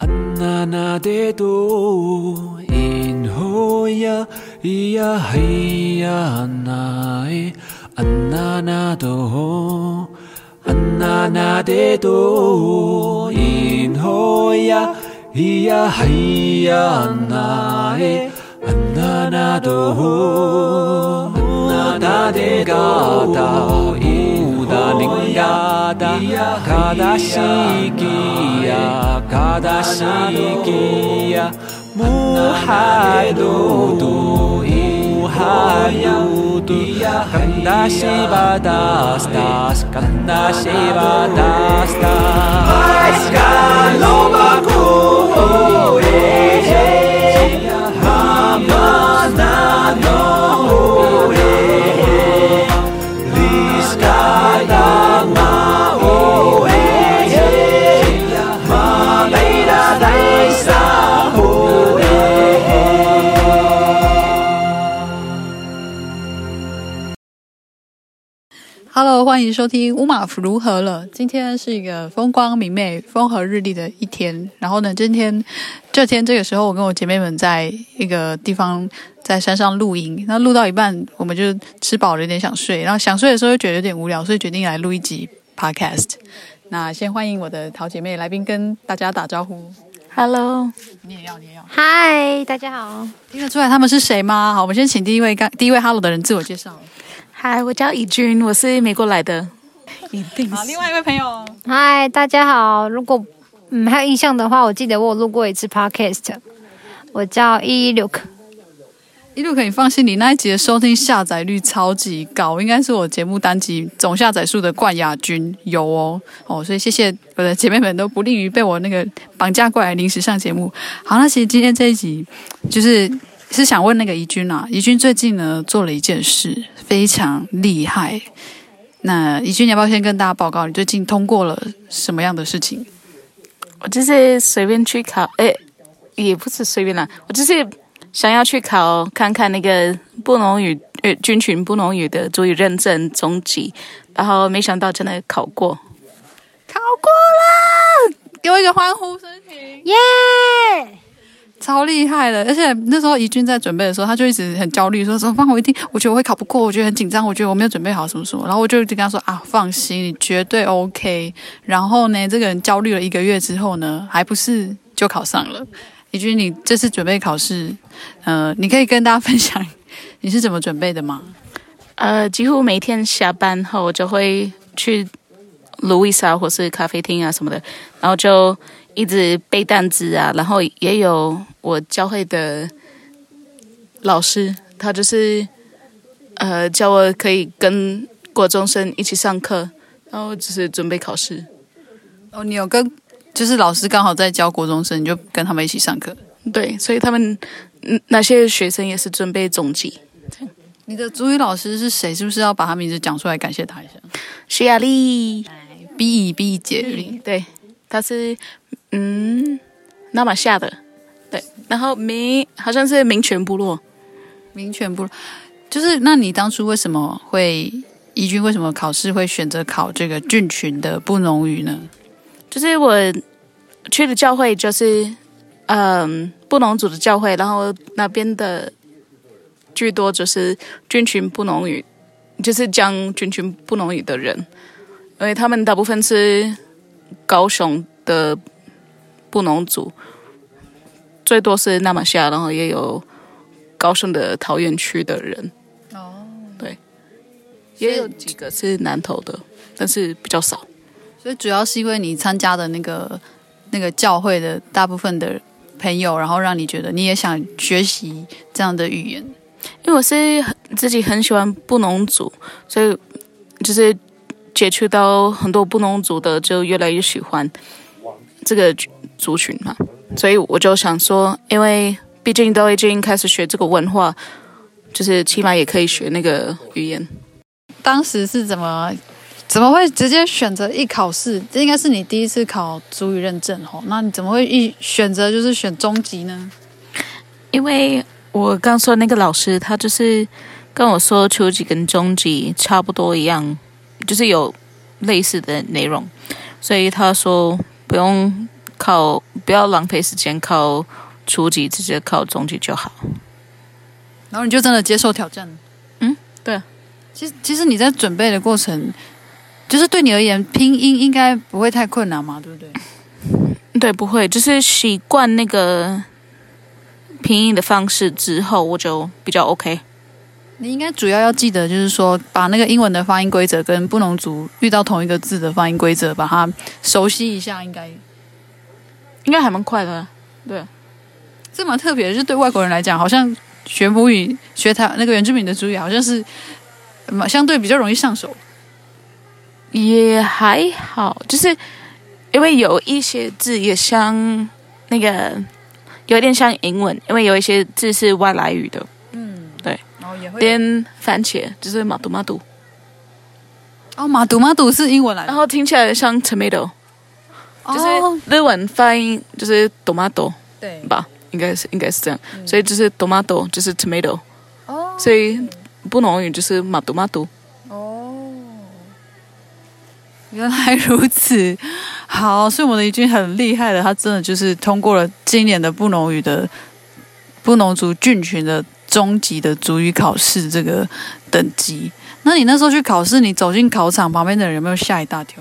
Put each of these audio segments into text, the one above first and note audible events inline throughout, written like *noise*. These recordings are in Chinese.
安娜那得多，因何呀咿呀嘿呀那诶，安娜那多，安娜那得多，因何呀咿呀嘿呀那诶，安娜那多，安娜得嘎达伊达宁嘎达嘎达西吉呀。卡达西基亚，穆罕杜杜伊罕杜杜，坎达西巴达斯达斯，坎达西巴达斯达斯。Hello，欢迎收听乌马夫如何了。今天是一个风光明媚、风和日丽的一天。然后呢，今天这天这个时候，我跟我姐妹们在一个地方在山上露营。那录到一半，我们就吃饱了，有点想睡。然后想睡的时候又觉得有点无聊，所以决定来录一集 Podcast。那先欢迎我的好姐妹来宾跟大家打招呼。Hello，你也要，你也要。Hi，大家好。听得出来他们是谁吗？好，我们先请第一位刚第一位 Hello 的人自我介绍。嗨，我叫怡君，我是美国来的。一定好，另外一位朋友。嗨，大家好。如果嗯还有印象的话，我记得我有录过一次 podcast。我叫伊伊鲁克。伊鲁克，你放心，你那一集的收听下载率超级高，应该是我节目单集总下载数的冠亚军，有哦哦，所以谢谢我的姐妹们都不利于被我那个绑架过来临时上节目。好，那其实今天这一集就是。是想问那个怡君啊，怡君最近呢做了一件事非常厉害。那怡君，你要不要先跟大家报告你最近通过了什么样的事情？我就是随便去考，诶，也不是随便啦，我就是想要去考看看那个布农语呃军群布农语的族语认证中级，然后没想到真的考过，考过了，给我一个欢呼声，耶！超厉害的，而且那时候怡君在准备的时候，他就一直很焦虑，说怎么办？我一定，我觉得我会考不过，我觉得很紧张，我觉得我没有准备好什么什么。然后我就跟他说啊，放心，你绝对 OK。然后呢，这个人焦虑了一个月之后呢，还不是就考上了。怡君，你这次准备考试，呃，你可以跟大家分享你是怎么准备的吗？*laughs* 呃，几乎每天下班后，我就会去路易莎或是咖啡厅啊什么的，然后就。一直背单词啊，然后也有我教会的老师，他就是呃教我可以跟国中生一起上课，然后就是准备考试。哦，你有跟就是老师刚好在教国中生，你就跟他们一起上课。对，所以他们那些学生也是准备中级。你的主语老师是谁？是不是要把他名字讲出来感谢他一下？徐雅丽，B B 姐丽，对，他是。嗯，那么下的，对，然后民好像是民权部落，民权部落，就是那你当初为什么会怡君为什么考试会选择考这个郡群的布农语呢？就是我去的教会就是嗯布农族的教会，然后那边的居多就是郡群布农语，就是讲郡群布农语的人，因为他们大部分是高雄的。布农族最多是那么下，然后也有高雄的桃园区的人。哦，对，也有几个是南投的，但是比较少。所以主要是因为你参加的那个那个教会的大部分的朋友，然后让你觉得你也想学习这样的语言。因为我是自己很喜欢布农族，所以就是接触到很多布农族的，就越来越喜欢这个。族群嘛，所以我就想说，因为毕竟都已经开始学这个文化，就是起码也可以学那个语言。当时是怎么怎么会直接选择一考试？这应该是你第一次考足语认证哦。那你怎么会一选择就是选中级呢？因为我刚说那个老师，他就是跟我说初级跟中级差不多一样，就是有类似的内容，所以他说不用。考不要浪费时间靠初级，直接靠中级就好。然后你就真的接受挑战。嗯，对。其实其实你在准备的过程，就是对你而言，拼音应该不会太困难嘛，对不对？*laughs* 对，不会，就是习惯那个拼音的方式之后，我就比较 OK。你应该主要要记得，就是说把那个英文的发音规则跟布农族遇到同一个字的发音规则，把它熟悉一下，应该应该还蛮快的。对，这蛮特别的，就是对外国人来讲，好像学母语、学他那个原住民的主语，好像是相对比较容易上手。也还好，就是因为有一些字也像那个有点像英文，因为有一些字是外来语的。嗯，对。连番茄就是马杜马杜，哦，马杜马杜是英文来的，然后听起来像 tomato，哦、就是日文发音就是 tomato，对吧？应该是应该是这样，嗯、所以就是 tomato 就是 tomato，哦，所以布农语就是马杜马杜。哦，原来如此，好，所以我们的怡君很厉害的，他真的就是通过了今年的布农语的布农族菌群的。中级的族语考试这个等级，那你那时候去考试，你走进考场旁边的人有没有吓一大跳？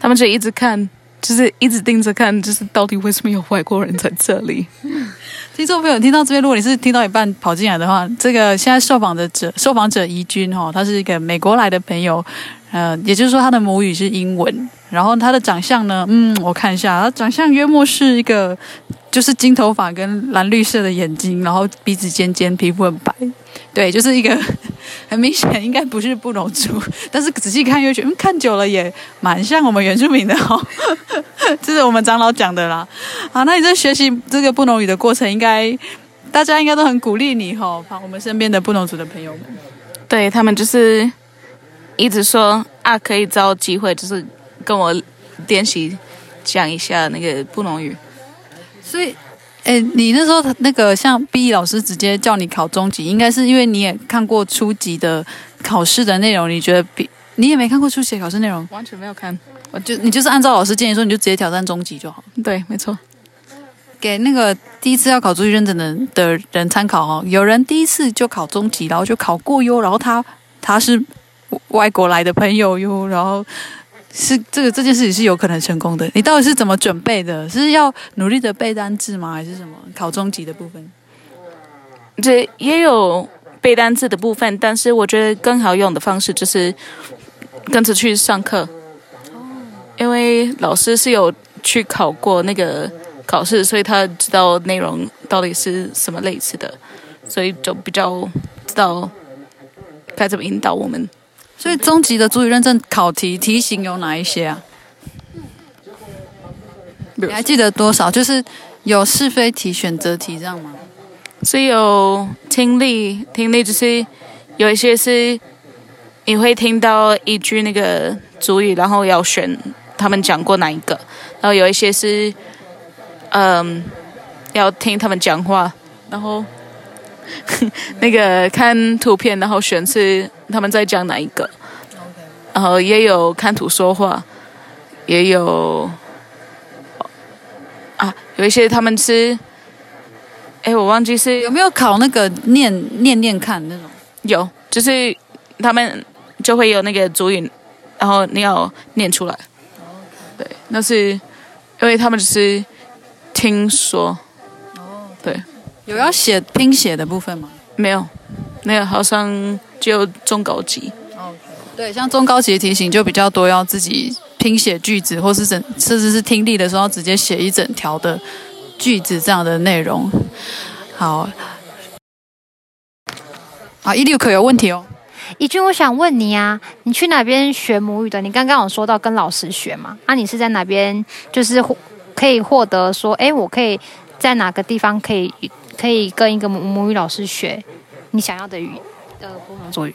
他们就一直看，就是一直盯着看，就是到底为什么有外国人在这里？*laughs* 听众朋友听到这边，如果你是听到一半跑进来的话，这个现在受访的者，受访者怡君哈，他是一个美国来的朋友，呃，也就是说他的母语是英文，然后他的长相呢，嗯，我看一下，他长相约莫是一个。就是金头发跟蓝绿色的眼睛，然后鼻子尖尖，皮肤很白，对，就是一个很明显应该不是布农族，但是仔细看又觉得，嗯，看久了也蛮像我们原住民的哦。*laughs* 这是我们长老讲的啦。好，那你在学习这个布农语的过程，应该大家应该都很鼓励你哈，我们身边的布农族的朋友们，对他们就是一直说啊，可以找机会就是跟我练习讲一下那个布农语。所以，哎，你那时候那个像毕义老师直接叫你考中级，应该是因为你也看过初级的考试的内容，你觉得比你也没看过初级的考试内容，完全没有看，我就你就是按照老师建议说，你就直接挑战中级就好。对，没错。给那个第一次要考族语认证的的人参考哦，有人第一次就考中级，然后就考过哟，然后他他是外国来的朋友哟，然后。是这个这件事情是有可能成功的。你到底是怎么准备的？是要努力的背单字吗？还是什么考中级的部分？这也有背单字的部分，但是我觉得更好用的方式就是跟着去上课。因为老师是有去考过那个考试，所以他知道内容到底是什么类似的，所以就比较知道该怎么引导我们。所以中级的主语认证考题题型有哪一些啊？你还记得多少？就是有是非题、选择题这样吗？是有听力，听力就是有一些是你会听到一句那个主语，然后要选他们讲过哪一个，然后有一些是嗯要听他们讲话，然后 *laughs* 那个看图片，然后选是。他们在讲哪一个？然后也有看图说话，也有啊，有一些他们是，哎，我忘记是有没有考那个念念念看那种？有，就是他们就会有那个主语，然后你要念出来。对，那是因为他们只是听说。对，有要写拼写的部分吗？没有，没有好像。就中高级.对，像中高级的题型就比较多，要自己拼写句子，或是整，甚至是听力的时候直接写一整条的句子这样的内容。好，啊，一六可有问题哦。怡君，我想问你啊，你去哪边学母语的？你刚刚有说到跟老师学嘛？啊，你是在哪边？就是可以获得说，哎，我可以在哪个地方可以可以跟一个母母语老师学你想要的语言？呃，不能族语。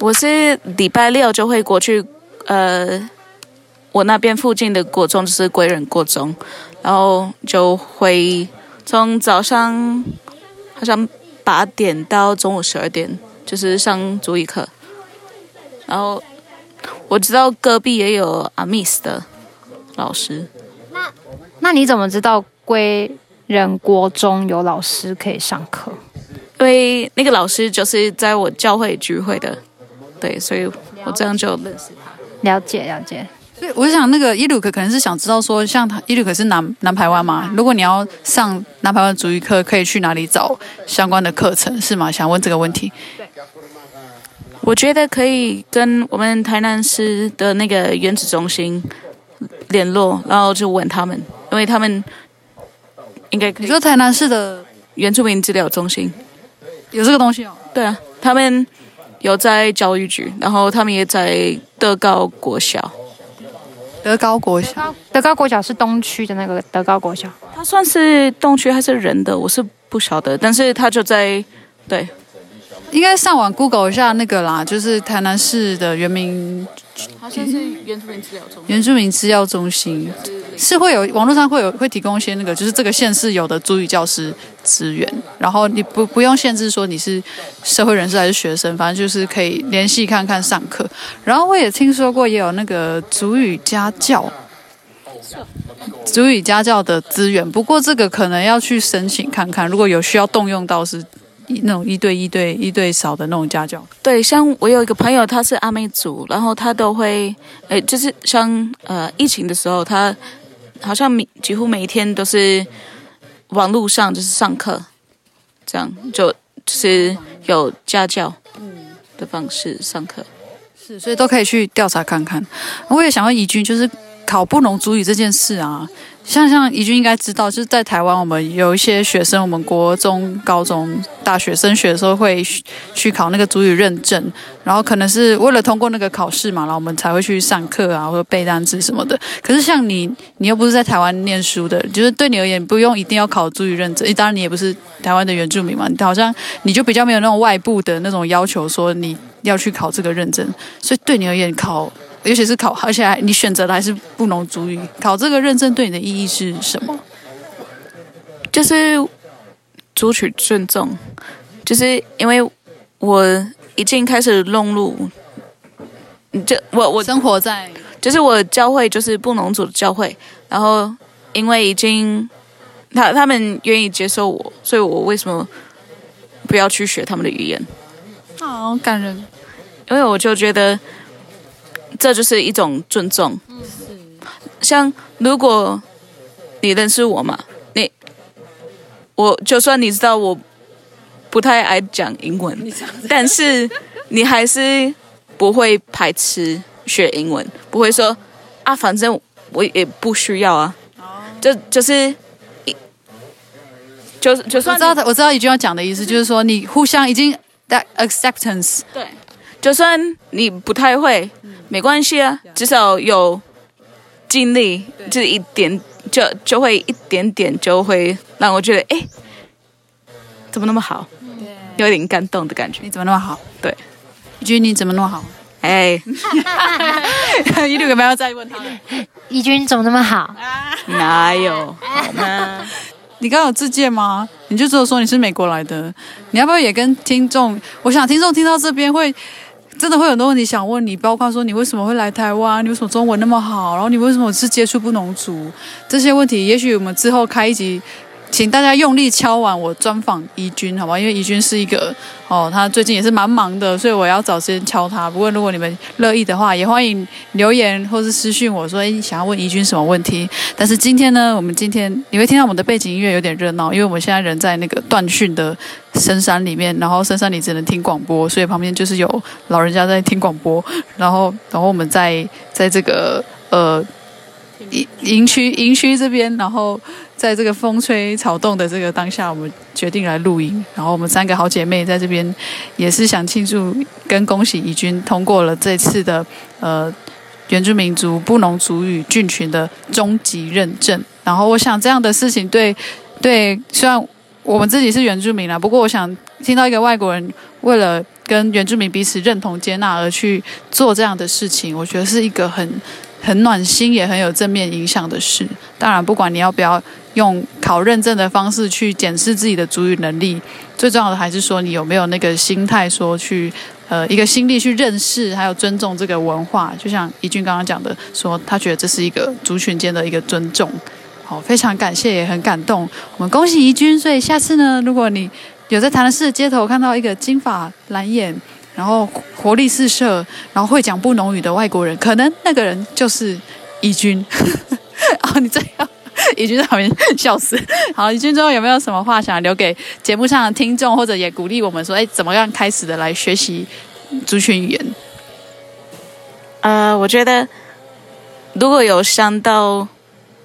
我是礼拜六就会过去，呃，我那边附近的国中就是归仁国中，然后就会从早上好像八点到中午十二点，就是上足语课。然后我知道隔壁也有阿密斯的老师。那那你怎么知道归仁国中有老师可以上课？因为那个老师就是在我教会聚会的，对，所以我这样就认识他。了解了解。所以我想，那个伊鲁克可能是想知道说，像他伊鲁克是南南台湾嘛？如果你要上南台湾主语课，可以去哪里找相关的课程是吗？想问这个问题。对。我觉得可以跟我们台南市的那个原子中心联络，然后就问他们，因为他们应该可以。你说台南市的原住民资料中心有这个东西哦？对啊，他们有在教育局，然后他们也在德高国小。德高国小，德高国小是东区的那个德高国小，它算是东区还是仁的？我是不晓得，但是它就在对，应该上网 Google 一下那个啦，就是台南市的原民，好像是原住民资料中心，原住民资料中心。是会有网络上会有会提供一些那个，就是这个县市有的主语教师资源，然后你不不用限制说你是社会人士还是学生，反正就是可以联系看看上课。然后我也听说过也有那个主语家教，主语家教的资源，不过这个可能要去申请看看，如果有需要动用到是那种一对一对一对少的那种家教。对，像我有一个朋友他是阿美族，然后他都会，诶，就是像呃疫情的时候他。好像每几乎每一天都是网络上就是上课，这样就就是有家教的方式上课，是，所以都可以去调查看看。我也想问怡君，就是考布农族语这件事啊。像像怡君应该知道，就是在台湾，我们有一些学生，我们国中、高中、大学升学的时候会去考那个族语认证，然后可能是为了通过那个考试嘛，然后我们才会去上课啊，或者背单词什么的。可是像你，你又不是在台湾念书的，就是对你而言不用一定要考族语认证。当然你也不是台湾的原住民嘛，好像你就比较没有那种外部的那种要求，说你要去考这个认证。所以对你而言考。尤其是考，而且还你选择的还是布农族语，考这个认证对你的意义是什么？就是族群尊重，就是因为我已经开始融入，就我我生活在，就是我教会就是布农族的教会，然后因为已经他他们愿意接受我，所以我为什么不要去学他们的语言？好感人，因为我就觉得。这就是一种尊重。像如果你认识我嘛，你我就算你知道我不太爱讲英文，但是你还是不会排斥学英文，不会说啊，反正我也不需要啊。就就是就就算我知道我知道一句要讲的意思，就是说你互相已经 that acceptance 对。就算你不太会，没关系啊，至少有经历，就是一点，就就会一点点就会让我觉得，哎，怎么那么好？有点感动的感觉。你怎么那么好？对，怡君你怎么那么好？哎，一路有没有再问他？怡君你怎么那么好？哪有？好吗？你刚有自荐吗？你就只有说你是美国来的，你要不要也跟听众？我想听众听到这边会。真的会有很多问题想问你，包括说你为什么会来台湾，你为什么中文那么好，然后你为什么是接触不农族这些问题，也许我们之后开一集。请大家用力敲完，我专访怡君，好吗？因为怡君是一个哦，他最近也是蛮忙的，所以我要找时间敲他。不过如果你们乐意的话，也欢迎留言或是私讯我说，诶，想要问怡君什么问题。但是今天呢，我们今天你会听到我们的背景音乐有点热闹，因为我们现在人在那个断讯的深山里面，然后深山里只能听广播，所以旁边就是有老人家在听广播，然后然后我们在在这个呃。营营区营区这边，然后在这个风吹草动的这个当下，我们决定来录音。然后我们三个好姐妹在这边，也是想庆祝跟恭喜怡君通过了这次的呃原住民族布农族语菌群的终极认证。然后我想这样的事情对对，虽然我们自己是原住民啦，不过我想听到一个外国人为了跟原住民彼此认同接纳而去做这样的事情，我觉得是一个很。很暖心，也很有正面影响的事。当然，不管你要不要用考认证的方式去检视自己的主语能力，最重要的还是说你有没有那个心态，说去呃一个心力去认识，还有尊重这个文化。就像怡君刚刚讲的，说他觉得这是一个族群间的一个尊重。好，非常感谢，也很感动。我们恭喜怡君，所以下次呢，如果你有在台南市的街头看到一个金发蓝眼，然后活力四射，然后会讲布农语的外国人，可能那个人就是怡君。*laughs* 哦，你这样，怡君在旁边笑死。好，怡君最后有没有什么话想留给节目上的听众，或者也鼓励我们说，哎，怎么样开始的来学习族群语言？呃，我觉得如果有想到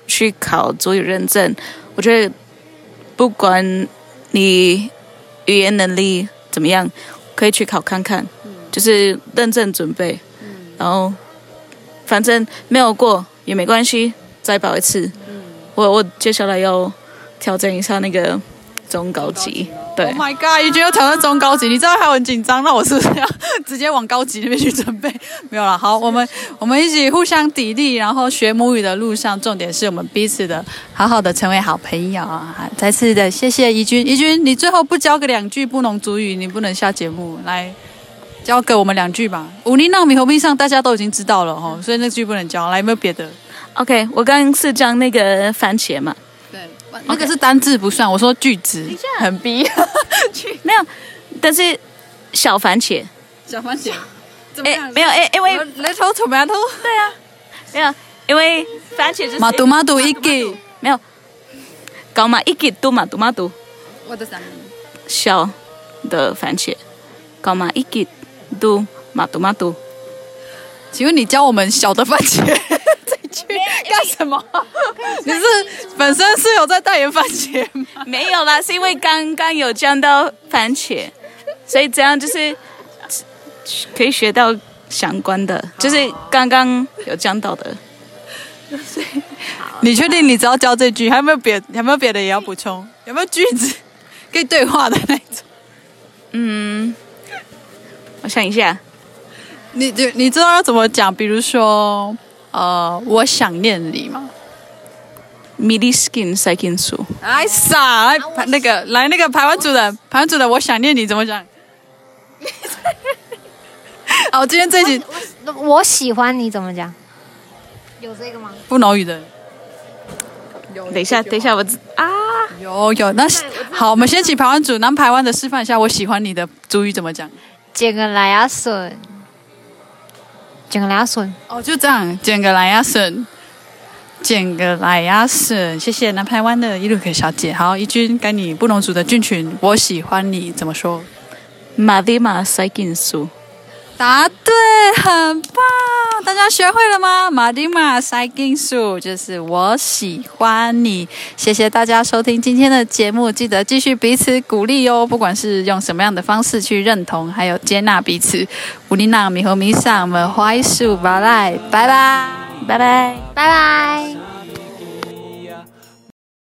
去考族语认证，我觉得不管你语言能力怎么样，可以去考看看，嗯、就是认真准备，嗯、然后反正没有过也没关系，再报一次。嗯、我我接下来要挑战一下那个中高级。对，Oh my God！怡君要挑战中高级，你知道还很紧张，那我是不是要 *laughs* 直接往高级那边去准备？没有了，好，我们我们一起互相砥砺，然后学母语的路上，重点是我们彼此的好好的成为好朋友啊！再次的谢谢怡君，怡君，你最后不教个两句不农族语，你不能下节目，来教给我们两句吧。五零纳米和冰上大家都已经知道了哈，所以那句不能教，来有没有别的？OK，我刚刚是讲那个番茄嘛。那个。是单字不算，我说句子很逼，*laughs* 没有，但是小番茄，小番茄，哎，没有，哎，因为 little tomato，对啊，没有，因为番茄是马杜马杜一个，没有，搞嘛一个杜马杜马杜，我的三，小的番茄，搞嘛一个杜马杜马杜，请问你教我们小的番茄？去干什么？你是本身是有在代言番茄吗？没有啦，是因为刚刚有讲到番茄，所以这样就是可以学到相关的，就是刚刚有讲到的。*laughs* 你确定你只要教这句？还有没有别？有没有别的也要补充？有没有句子可以对话的那种？嗯，我想一下。你你你知道要怎么讲？比如说。哦，我想念你吗？Midi skin s e c o n d s u 哎傻，来那个来那个台湾组的台湾组的，我想念你怎么讲？*laughs* 哦，今天这集我喜欢你怎么讲？有这个吗？不能语的。有等一下，等一下，我啊，有有，那好，我们先请台湾组南台湾的示范一下，我喜欢你的主语怎么讲？剪个来啊，笋。捡个来牙笋哦，就这样，捡个来牙笋，捡个来牙笋，谢谢南台湾的伊鲁克小姐。好，一君，该你布农族的菌群，我喜欢你怎么说？马蒂马塞金苏，答对，很棒，大家学会了吗？马丁马塞金素就是我喜欢你。谢谢大家收听今天的节目，记得继续彼此鼓励哦，不管是用什么样的方式去认同，还有接纳彼此。乌里娜米和米桑，我们花艺术，拜拜，拜拜，拜拜，拜拜。